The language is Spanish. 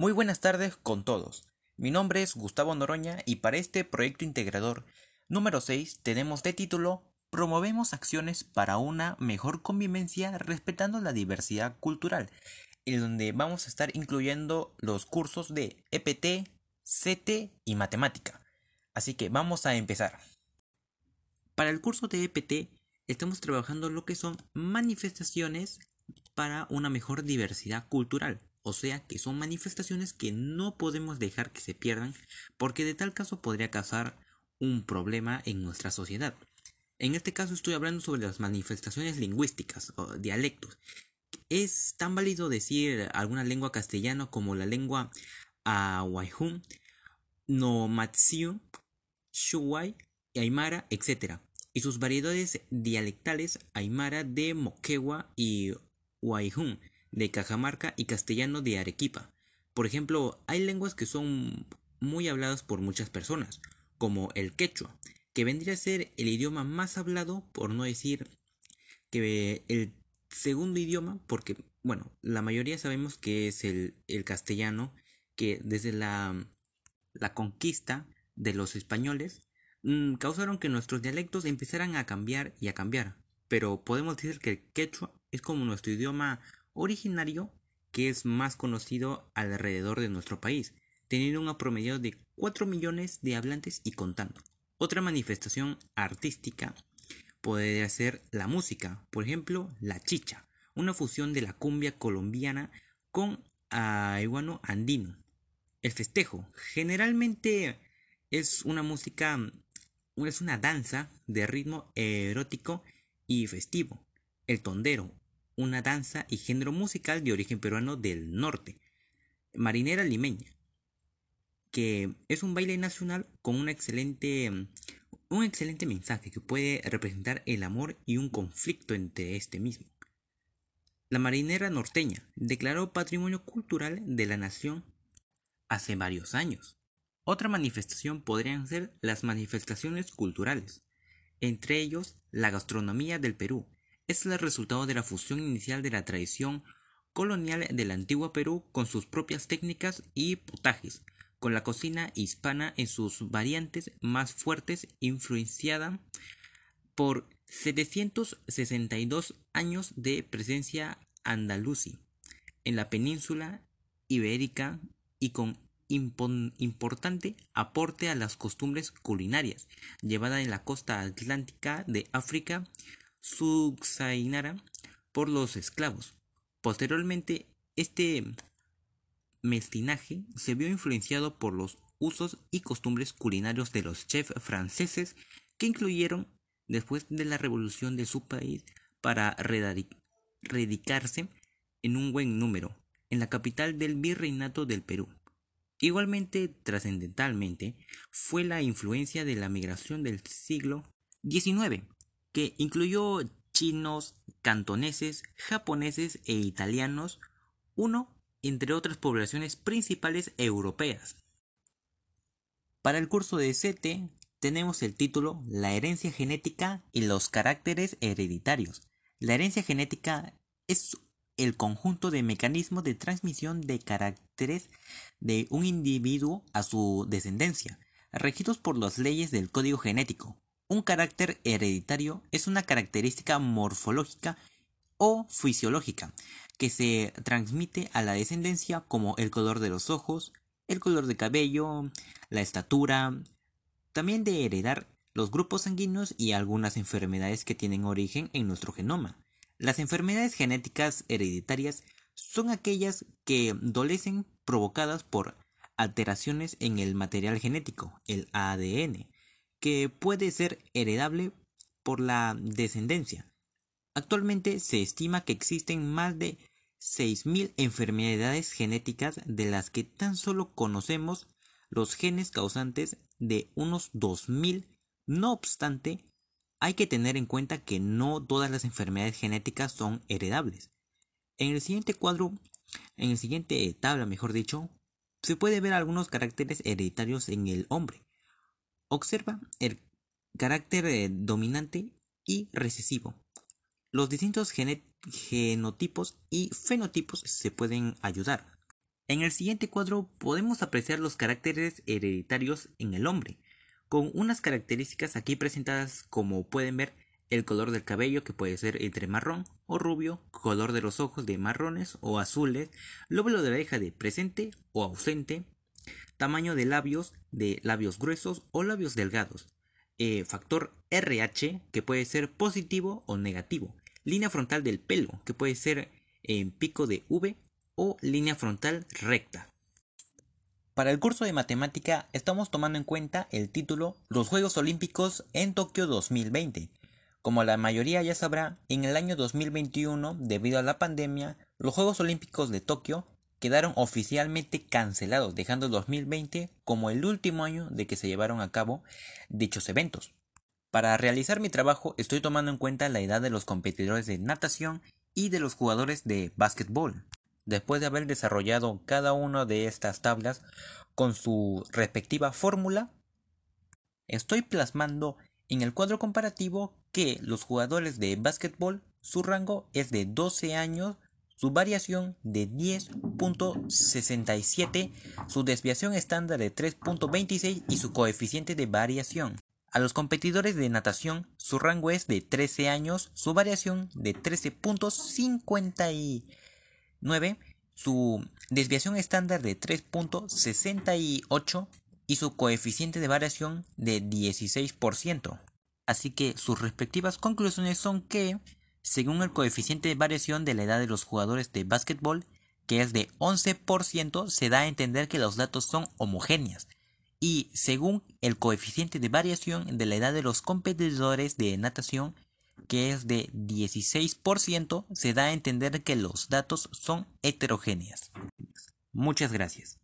Muy buenas tardes con todos. Mi nombre es Gustavo Noroña y para este proyecto integrador número 6 tenemos de título Promovemos acciones para una mejor convivencia respetando la diversidad cultural, en donde vamos a estar incluyendo los cursos de EPT, CT y matemática. Así que vamos a empezar. Para el curso de EPT estamos trabajando lo que son manifestaciones para una mejor diversidad cultural. O sea que son manifestaciones que no podemos dejar que se pierdan porque de tal caso podría causar un problema en nuestra sociedad. En este caso estoy hablando sobre las manifestaciones lingüísticas o dialectos. Es tan válido decir alguna lengua castellana como la lengua Awaihun, Nomatsiu, Shuwai, Aymara, etc. Y sus variedades dialectales Aymara de Moquegua y Waihun de Cajamarca y castellano de Arequipa. Por ejemplo, hay lenguas que son muy habladas por muchas personas, como el quechua, que vendría a ser el idioma más hablado, por no decir que el segundo idioma, porque, bueno, la mayoría sabemos que es el, castellano, que desde la, la conquista de los españoles mm, causaron que nuestros dialectos empezaran a cambiar y a cambiar. Pero podemos decir que el quechua es como nuestro idioma originario que es más conocido alrededor de nuestro país, teniendo un promedio de 4 millones de hablantes y contando. Otra manifestación artística podría ser la música, por ejemplo, la chicha, una fusión de la cumbia colombiana con aiguano andino. El festejo, generalmente es una música, es una danza de ritmo erótico y festivo. El tondero, una danza y género musical de origen peruano del norte. Marinera limeña, que es un baile nacional con excelente, un excelente mensaje que puede representar el amor y un conflicto entre este mismo. La marinera norteña declaró patrimonio cultural de la nación hace varios años. Otra manifestación podrían ser las manifestaciones culturales, entre ellos la gastronomía del Perú, es el resultado de la fusión inicial de la tradición colonial del antiguo Perú con sus propias técnicas y potajes, con la cocina hispana en sus variantes más fuertes influenciada por 762 años de presencia andalusí en la península ibérica y con importante aporte a las costumbres culinarias llevada en la costa atlántica de África subsainara por los esclavos. Posteriormente, este mestinaje se vio influenciado por los usos y costumbres culinarios de los chefs franceses que incluyeron después de la revolución de su país para radicarse en un buen número en la capital del virreinato del Perú. Igualmente trascendentalmente fue la influencia de la migración del siglo XIX que incluyó chinos, cantoneses, japoneses e italianos, uno entre otras poblaciones principales europeas. Para el curso de CT tenemos el título La herencia genética y los caracteres hereditarios. La herencia genética es el conjunto de mecanismos de transmisión de caracteres de un individuo a su descendencia, regidos por las leyes del código genético, un carácter hereditario es una característica morfológica o fisiológica que se transmite a la descendencia como el color de los ojos, el color de cabello, la estatura, también de heredar los grupos sanguíneos y algunas enfermedades que tienen origen en nuestro genoma. Las enfermedades genéticas hereditarias son aquellas que dolecen provocadas por alteraciones en el material genético, el ADN, que puede ser heredable por la descendencia. Actualmente se estima que existen más de 6.000 enfermedades genéticas de las que tan solo conocemos los genes causantes de unos 2.000. No obstante, hay que tener en cuenta que no todas las enfermedades genéticas son heredables. En el siguiente cuadro, en el siguiente tabla, mejor dicho, se puede ver algunos caracteres hereditarios en el hombre. Observa el carácter eh, dominante y recesivo. Los distintos genotipos y fenotipos se pueden ayudar. En el siguiente cuadro podemos apreciar los caracteres hereditarios en el hombre, con unas características aquí presentadas como pueden ver el color del cabello que puede ser entre marrón o rubio, color de los ojos de marrones o azules, lóbulo de la oreja de presente o ausente, tamaño de labios de labios gruesos o labios delgados, eh, factor RH que puede ser positivo o negativo, línea frontal del pelo que puede ser en pico de V o línea frontal recta. Para el curso de matemática estamos tomando en cuenta el título Los Juegos Olímpicos en Tokio 2020. Como la mayoría ya sabrá, en el año 2021, debido a la pandemia, los Juegos Olímpicos de Tokio quedaron oficialmente cancelados, dejando el 2020 como el último año de que se llevaron a cabo dichos eventos. Para realizar mi trabajo estoy tomando en cuenta la edad de los competidores de natación y de los jugadores de básquetbol. Después de haber desarrollado cada una de estas tablas con su respectiva fórmula, estoy plasmando en el cuadro comparativo que los jugadores de básquetbol su rango es de 12 años su variación de 10.67, su desviación estándar de 3.26 y su coeficiente de variación. A los competidores de natación, su rango es de 13 años, su variación de 13.59, su desviación estándar de 3.68 y su coeficiente de variación de 16%. Así que sus respectivas conclusiones son que según el coeficiente de variación de la edad de los jugadores de básquetbol, que es de 11%, se da a entender que los datos son homogéneos. Y según el coeficiente de variación de la edad de los competidores de natación, que es de 16%, se da a entender que los datos son heterogéneos. Muchas gracias.